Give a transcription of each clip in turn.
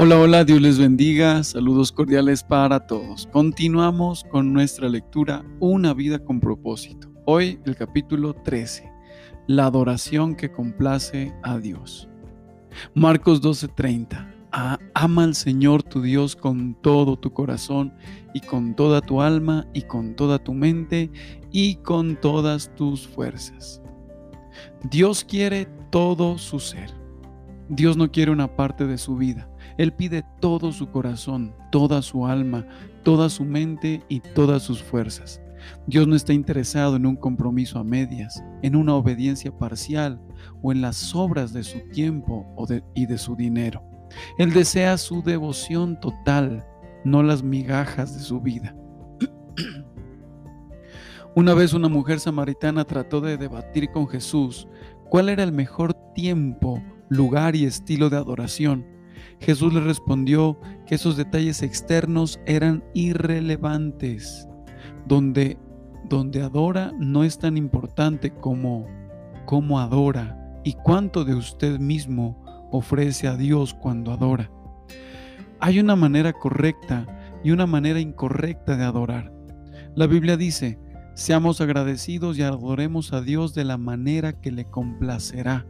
Hola, hola, Dios les bendiga. Saludos cordiales para todos. Continuamos con nuestra lectura Una vida con propósito. Hoy el capítulo 13, la adoración que complace a Dios. Marcos 12:30. ama al Señor tu Dios con todo tu corazón y con toda tu alma y con toda tu mente y con todas tus fuerzas. Dios quiere todo su ser. Dios no quiere una parte de su vida. Él pide todo su corazón, toda su alma, toda su mente y todas sus fuerzas. Dios no está interesado en un compromiso a medias, en una obediencia parcial o en las obras de su tiempo y de su dinero. Él desea su devoción total, no las migajas de su vida. Una vez una mujer samaritana trató de debatir con Jesús cuál era el mejor tiempo, lugar y estilo de adoración. Jesús le respondió que esos detalles externos eran irrelevantes. Donde, donde adora no es tan importante como cómo adora y cuánto de usted mismo ofrece a Dios cuando adora. Hay una manera correcta y una manera incorrecta de adorar. La Biblia dice, seamos agradecidos y adoremos a Dios de la manera que le complacerá.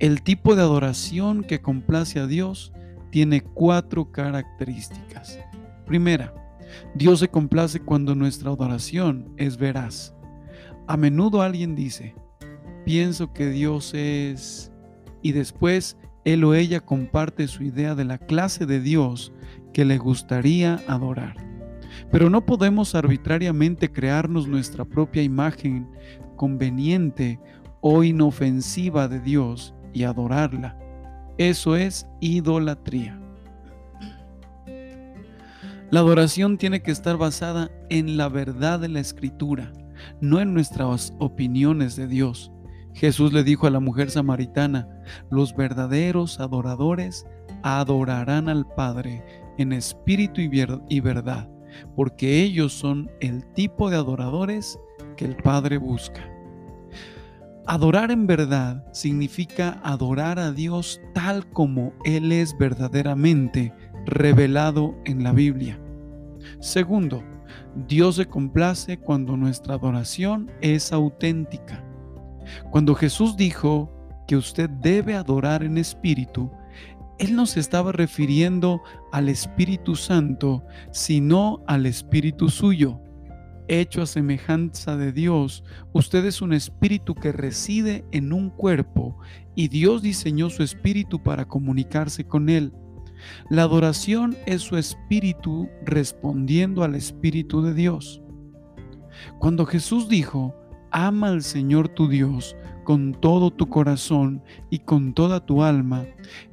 El tipo de adoración que complace a Dios tiene cuatro características. Primera, Dios se complace cuando nuestra adoración es veraz. A menudo alguien dice, pienso que Dios es... y después él o ella comparte su idea de la clase de Dios que le gustaría adorar. Pero no podemos arbitrariamente crearnos nuestra propia imagen conveniente o inofensiva de Dios y adorarla. Eso es idolatría. La adoración tiene que estar basada en la verdad de la escritura, no en nuestras opiniones de Dios. Jesús le dijo a la mujer samaritana, los verdaderos adoradores adorarán al Padre en espíritu y verdad, porque ellos son el tipo de adoradores que el Padre busca. Adorar en verdad significa adorar a Dios tal como Él es verdaderamente revelado en la Biblia. Segundo, Dios se complace cuando nuestra adoración es auténtica. Cuando Jesús dijo que usted debe adorar en espíritu, Él no se estaba refiriendo al Espíritu Santo, sino al Espíritu suyo hecho a semejanza de Dios, usted es un espíritu que reside en un cuerpo y Dios diseñó su espíritu para comunicarse con él. La adoración es su espíritu respondiendo al espíritu de Dios. Cuando Jesús dijo, ama al Señor tu Dios con todo tu corazón y con toda tu alma,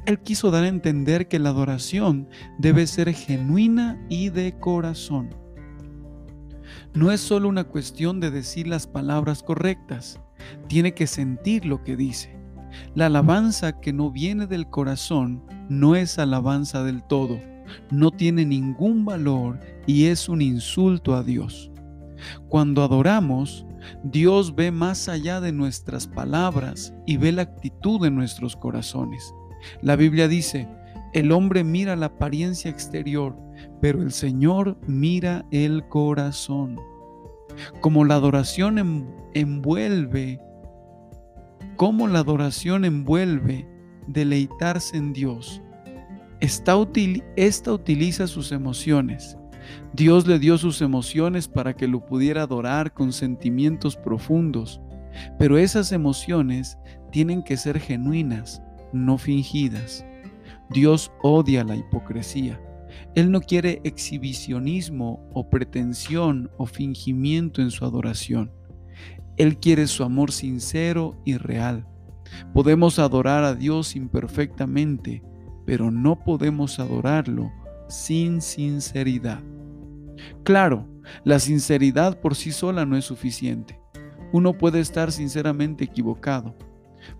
Él quiso dar a entender que la adoración debe ser genuina y de corazón. No es solo una cuestión de decir las palabras correctas, tiene que sentir lo que dice. La alabanza que no viene del corazón no es alabanza del todo, no tiene ningún valor y es un insulto a Dios. Cuando adoramos, Dios ve más allá de nuestras palabras y ve la actitud de nuestros corazones. La Biblia dice, el hombre mira la apariencia exterior, pero el Señor mira el corazón. Como la adoración envuelve, como la adoración envuelve deleitarse en Dios. Esta, esta utiliza sus emociones. Dios le dio sus emociones para que lo pudiera adorar con sentimientos profundos, pero esas emociones tienen que ser genuinas, no fingidas. Dios odia la hipocresía. Él no quiere exhibicionismo o pretensión o fingimiento en su adoración. Él quiere su amor sincero y real. Podemos adorar a Dios imperfectamente, pero no podemos adorarlo sin sinceridad. Claro, la sinceridad por sí sola no es suficiente. Uno puede estar sinceramente equivocado,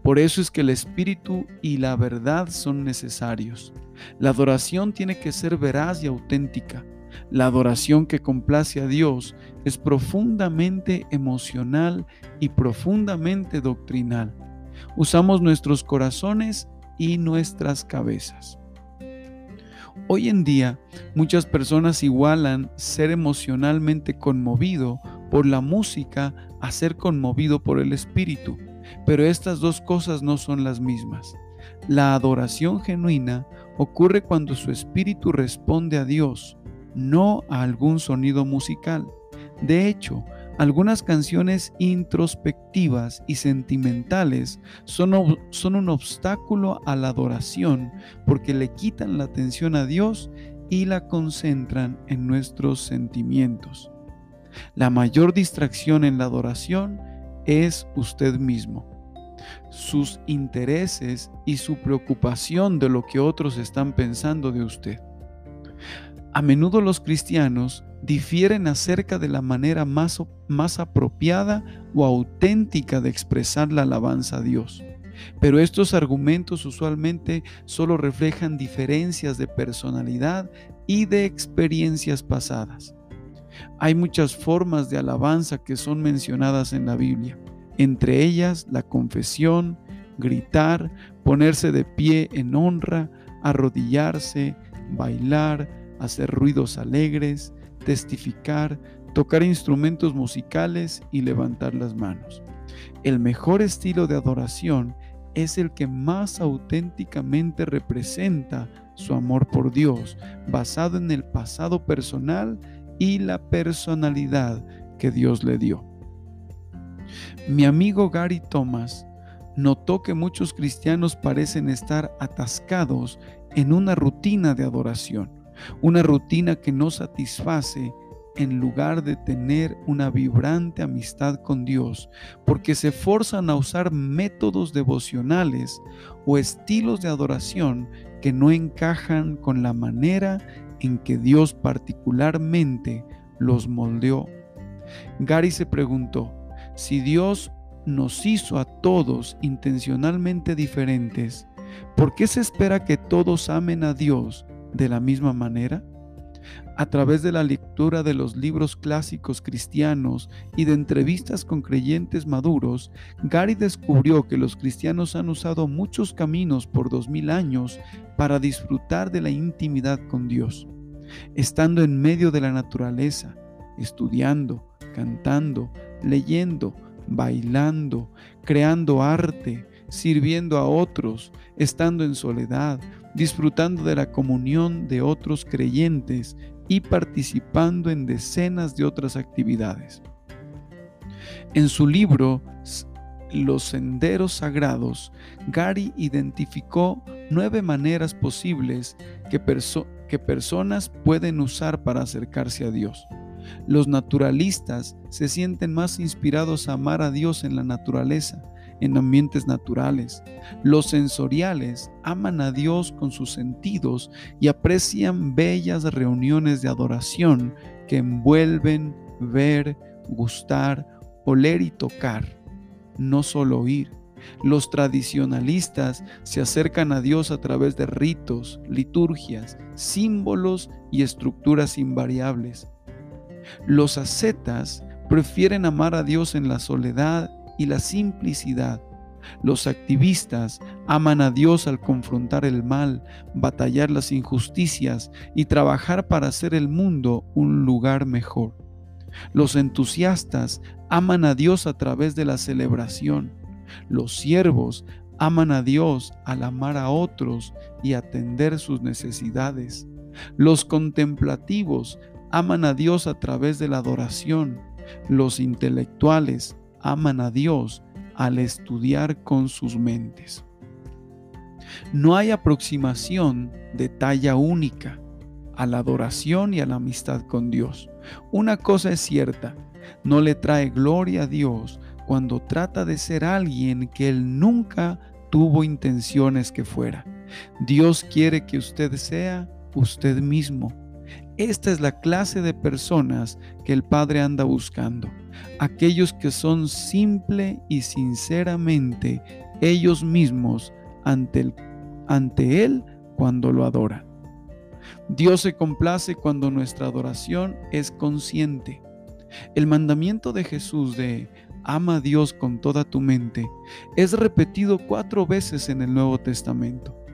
por eso es que el Espíritu y la verdad son necesarios. La adoración tiene que ser veraz y auténtica. La adoración que complace a Dios es profundamente emocional y profundamente doctrinal. Usamos nuestros corazones y nuestras cabezas. Hoy en día, muchas personas igualan ser emocionalmente conmovido por la música a ser conmovido por el Espíritu, pero estas dos cosas no son las mismas. La adoración genuina ocurre cuando su espíritu responde a Dios, no a algún sonido musical. De hecho, algunas canciones introspectivas y sentimentales son, un obstáculo a la adoración porque le quitan la atención a Dios y la concentran en nuestros sentimientos. La mayor distracción en la adoración es usted mismo. Sus intereses y su preocupación de lo que otros están pensando de usted. A menudo los cristianos difieren acerca de la manera más, más apropiada o auténtica de expresar la alabanza a Dios. Pero estos argumentos usualmente solo reflejan diferencias de personalidad y de experiencias pasadas. Hay muchas formas de alabanza que son mencionadas en la Biblia, entre ellas la confesión, gritar, ponerse de pie en honra, arrodillarse, bailar, hacer ruidos alegres, testificar, tocar instrumentos musicales y levantar las manos. El mejor estilo de adoración es el que más auténticamente representa su amor por Dios, basado en el pasado personal y la personalidad que Dios le dio. Mi amigo Gary Thomas notó que muchos cristianos parecen estar atascados en una rutina de adoración una rutina que no satisface en lugar de tener una vibrante amistad con Dios, porque se forzan a usar métodos devocionales o estilos de adoración que no encajan con la manera en que Dios particularmente los moldeó. Gary se preguntó, si Dios nos hizo a todos intencionalmente diferentes, ¿por qué se espera que todos amen a Dios de la misma manera? A través de la lectura de los libros clásicos cristianos y de entrevistas con creyentes maduros, Gary descubrió que los cristianos han usado muchos caminos por dos mil años para disfrutar de la intimidad con Dios. Estando en medio de la naturaleza, estudiando, cantando, leyendo, bailando, creando arte, sirviendo a otros, estando en soledad, disfrutando de la comunión de otros creyentes y participando en decenas de otras actividades. En su libro Los Senderos Sagrados, Gary identificó nueve maneras posibles que, personas pueden usar para acercarse a Dios. Los naturalistas se sienten más inspirados a amar a Dios en la naturaleza, en ambientes naturales. Los sensoriales aman a Dios con sus sentidos y aprecian bellas reuniones de adoración que envuelven ver, gustar, oler y tocar, no solo oír. Los tradicionalistas se acercan a Dios a través de ritos, liturgias, símbolos y estructuras invariables. Los ascetas prefieren amar a Dios en la soledad y la simplicidad. Los activistas aman a Dios al confrontar el mal, batallar las injusticias y trabajar para hacer el mundo un lugar mejor. Los entusiastas aman a Dios a través de la celebración. Los siervos aman a Dios al amar a otros y atender sus necesidades. Los contemplativos aman a Dios a través de la adoración. Los intelectuales aman a Dios al estudiar con sus mentes. No hay aproximación de talla única a la adoración y a la amistad con Dios. Una cosa es cierta, no le trae gloria a Dios cuando trata de ser alguien que Él nunca tuvo intenciones que fuera. Dios quiere que usted sea usted mismo esta es la clase de personas que el Padre anda buscando. Aquellos que son simple y sinceramente ellos mismos ante, Él cuando lo adoran. Dios se complace cuando nuestra adoración es consciente. El mandamiento de Jesús de ama a Dios con toda tu mente es repetido cuatro veces en el Nuevo Testamento.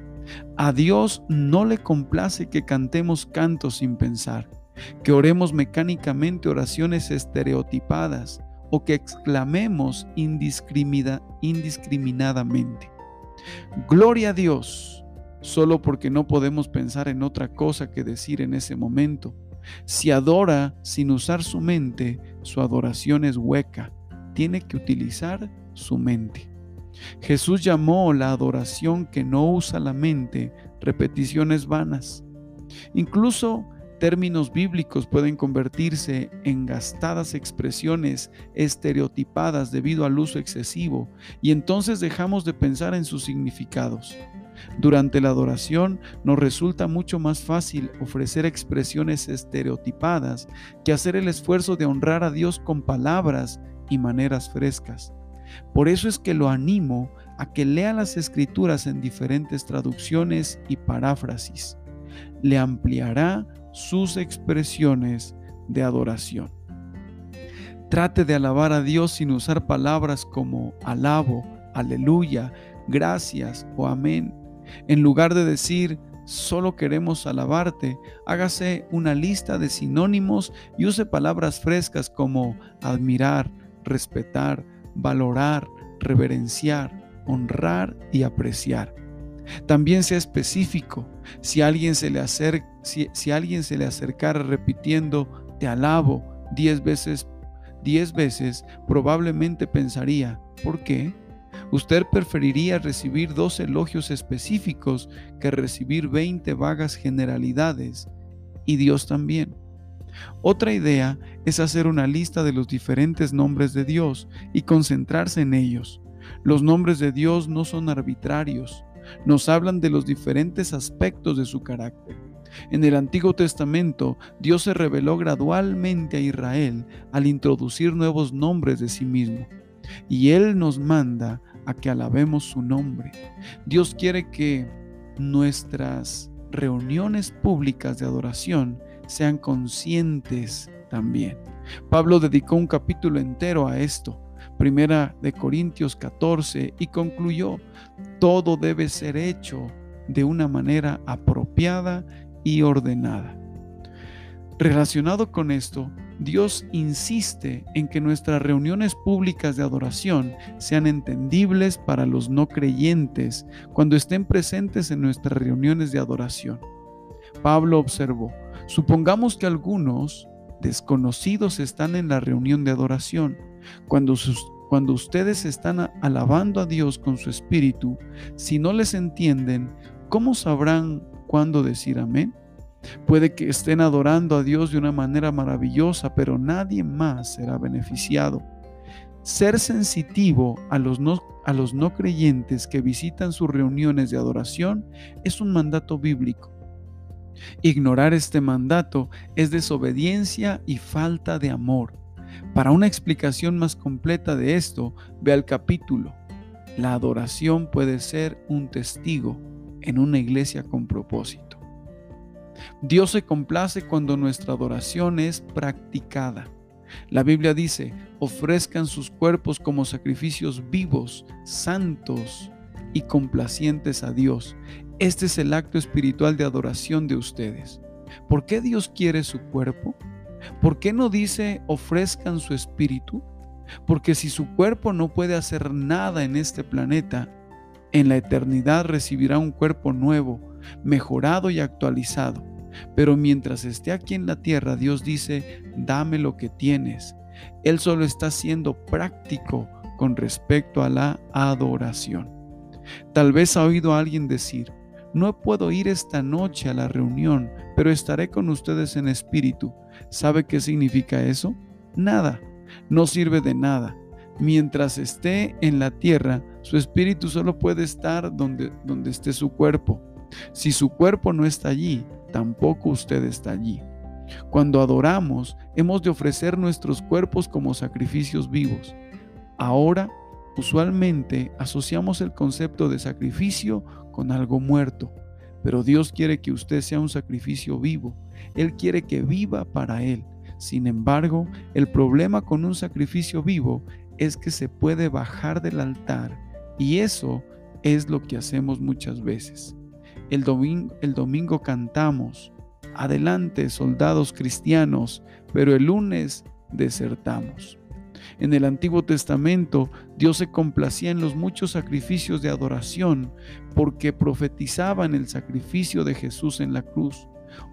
A Dios no le complace que cantemos cantos sin pensar, que oremos mecánicamente oraciones estereotipadas o que exclamemos indiscriminadamente. Gloria a Dios, solo porque no podemos pensar en otra cosa que decir en ese momento. Si adora sin usar su mente, su adoración es hueca. Tiene que utilizar su mente. Jesús llamó la adoración que no usa la mente repeticiones vanas. Incluso términos bíblicos pueden convertirse en gastadas expresiones estereotipadas debido al uso excesivo y entonces dejamos de pensar en sus significados. Durante la adoración nos resulta mucho más fácil ofrecer expresiones estereotipadas que hacer el esfuerzo de honrar a Dios con palabras y maneras frescas. Por eso es que lo animo a que lea las escrituras en diferentes traducciones y paráfrasis. Le ampliará sus expresiones de adoración. Trate de alabar a Dios sin usar palabras como alabo, aleluya, gracias o amén. En lugar de decir solo queremos alabarte, hágase una lista de sinónimos y use palabras frescas como admirar, respetar, valorar, reverenciar, honrar y apreciar. También sea específico. Si alguien se le, acerca, si, alguien se le acercara repitiendo te alabo diez veces, diez veces, probablemente pensaría, ¿por qué? Usted preferiría recibir dos elogios específicos que recibir veinte vagas generalidades, y Dios también. Otra idea es hacer una lista de los diferentes nombres de Dios y concentrarse en ellos. Los nombres de Dios no son arbitrarios, nos hablan de los diferentes aspectos de su carácter. En el Antiguo Testamento, Dios se reveló gradualmente a Israel al introducir nuevos nombres de sí mismo. Y Él nos manda a que alabemos su nombre. Dios quiere que nuestras reuniones públicas de adoración sean conscientes también. Pablo dedicó un capítulo entero a esto, primera de Corintios 14, y concluyó, todo debe ser hecho de una manera apropiada y ordenada. Relacionado con esto, Dios insiste en que nuestras reuniones públicas de adoración sean entendibles para los no creyentes cuando estén presentes en nuestras reuniones de adoración. Pablo observó, supongamos que algunos desconocidos están en la reunión de adoración. Cuando, ustedes están alabando a Dios con su espíritu, si no les entienden, ¿cómo sabrán cuándo decir amén? Puede que estén adorando a Dios de una manera maravillosa, pero nadie más será beneficiado. Ser sensitivo a los no creyentes que visitan sus reuniones de adoración es un mandato bíblico. Ignorar este mandato es desobediencia y falta de amor. Para una explicación más completa de esto, ve al capítulo. La adoración puede ser un testigo en una iglesia con propósito. Dios se complace cuando nuestra adoración es practicada. La Biblia dice, ofrezcan sus cuerpos como sacrificios vivos, santos y complacientes a Dios. Este es el acto espiritual de adoración de ustedes. ¿Por qué Dios quiere su cuerpo? ¿Por qué no dice ofrezcan su espíritu? Porque si su cuerpo no puede hacer nada en este planeta, en la eternidad recibirá un cuerpo nuevo, mejorado y actualizado. Pero mientras esté aquí en la tierra, Dios dice, dame lo que tienes. Él solo está siendo práctico con respecto a la adoración. Tal vez ha oído alguien decir, no puedo ir esta noche a la reunión, pero estaré con ustedes en espíritu. ¿Sabe qué significa eso? Nada. No sirve de nada. Mientras esté en la tierra, su espíritu solo puede estar donde, donde esté su cuerpo. Si su cuerpo no está allí, tampoco usted está allí. Cuando adoramos, hemos de ofrecer nuestros cuerpos como sacrificios vivos. Ahora, usualmente asociamos el concepto de sacrificio con algo muerto, pero Dios quiere que usted sea un sacrificio vivo. Él quiere que viva para Él. Sin embargo, el problema con un sacrificio vivo es que se puede bajar del altar y eso es lo que hacemos muchas veces. El domingo, cantamos, adelante soldados cristianos, pero el lunes desertamos. En el Antiguo Testamento, Dios se complacía en los muchos sacrificios de adoración porque profetizaban el sacrificio de Jesús en la cruz.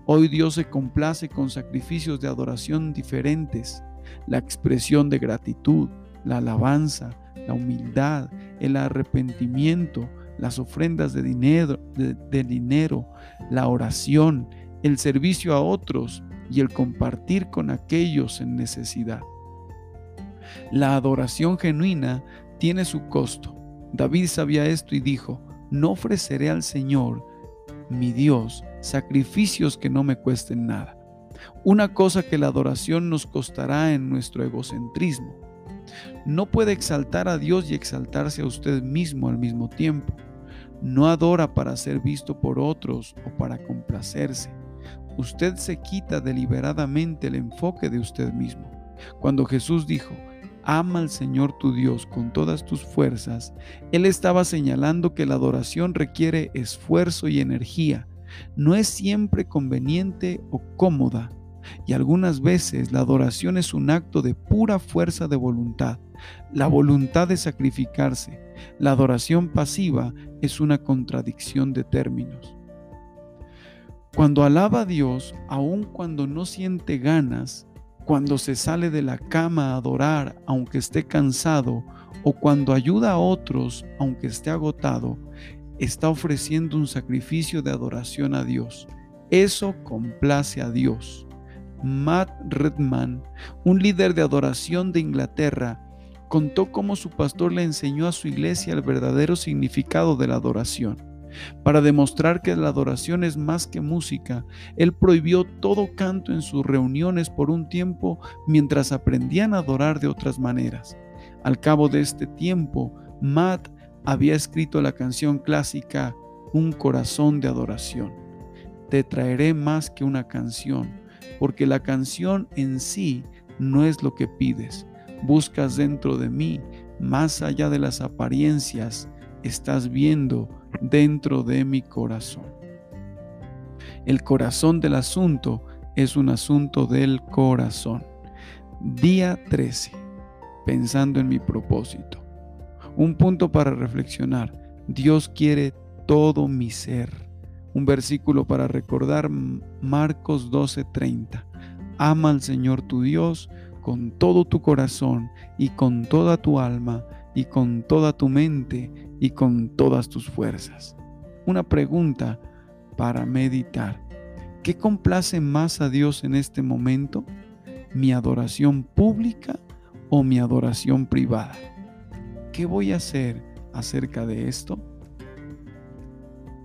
Hoy Dios se complace con sacrificios de adoración diferentes, la expresión de gratitud, la alabanza, la humildad, el arrepentimiento, las ofrendas de dinero, de, dinero, la oración, el servicio a otros y el compartir con aquellos en necesidad. La adoración genuina tiene su costo. David sabía esto y dijo, no ofreceré al Señor, mi Dios, sacrificios que no me cuesten nada. Una cosa que la adoración nos costará en nuestro egocentrismo. No puede exaltar a Dios y exaltarse a usted mismo al mismo tiempo. No adora para ser visto por otros o para complacerse. Usted se quita deliberadamente el enfoque de usted mismo. Cuando Jesús dijo, ama al Señor tu Dios con todas tus fuerzas, Él estaba señalando que la adoración requiere esfuerzo y energía. No es siempre conveniente o cómoda. Y algunas veces la adoración es un acto de pura fuerza de voluntad, la voluntad de sacrificarse. La adoración pasiva es una contradicción de términos. Cuando alaba a Dios, aun cuando no siente ganas, cuando se sale de la cama a adorar aunque esté cansado o cuando ayuda a otros aunque esté agotado, está ofreciendo un sacrificio de adoración a Dios. Eso complace a Dios. Matt Redman, un líder de adoración de Inglaterra, contó cómo su pastor le enseñó a su iglesia el verdadero significado de la adoración. Para demostrar que la adoración es más que música, él prohibió todo canto en sus reuniones por un tiempo mientras aprendían a adorar de otras maneras. Al cabo de este tiempo, Matt había escrito la canción clásica Un corazón de adoración. Te traeré más que una canción, porque la canción en sí no es lo que pides. Buscas dentro de mí, más allá de las apariencias, estás viendo dentro de mi corazón. El corazón del asunto es un asunto del corazón. Día 13. Pensando en mi propósito. Un punto para reflexionar. Dios quiere todo mi ser. Un versículo para recordar Marcos 12:30. Ama al Señor tu Dios con todo tu corazón y con toda tu alma y con toda tu mente y con todas tus fuerzas. Una pregunta para meditar. ¿Qué complace más a Dios en este momento? ¿Mi adoración pública o mi adoración privada? ¿Qué voy a hacer acerca de esto?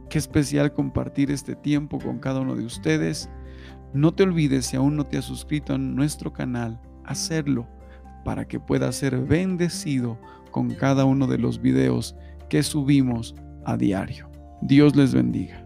Qué especial compartir este tiempo con cada uno de ustedes. No te olvides, si aún no te has suscrito a nuestro canal, hacerlo para que puedas ser bendecido con cada uno de los videos que subimos a diario. Dios les bendiga.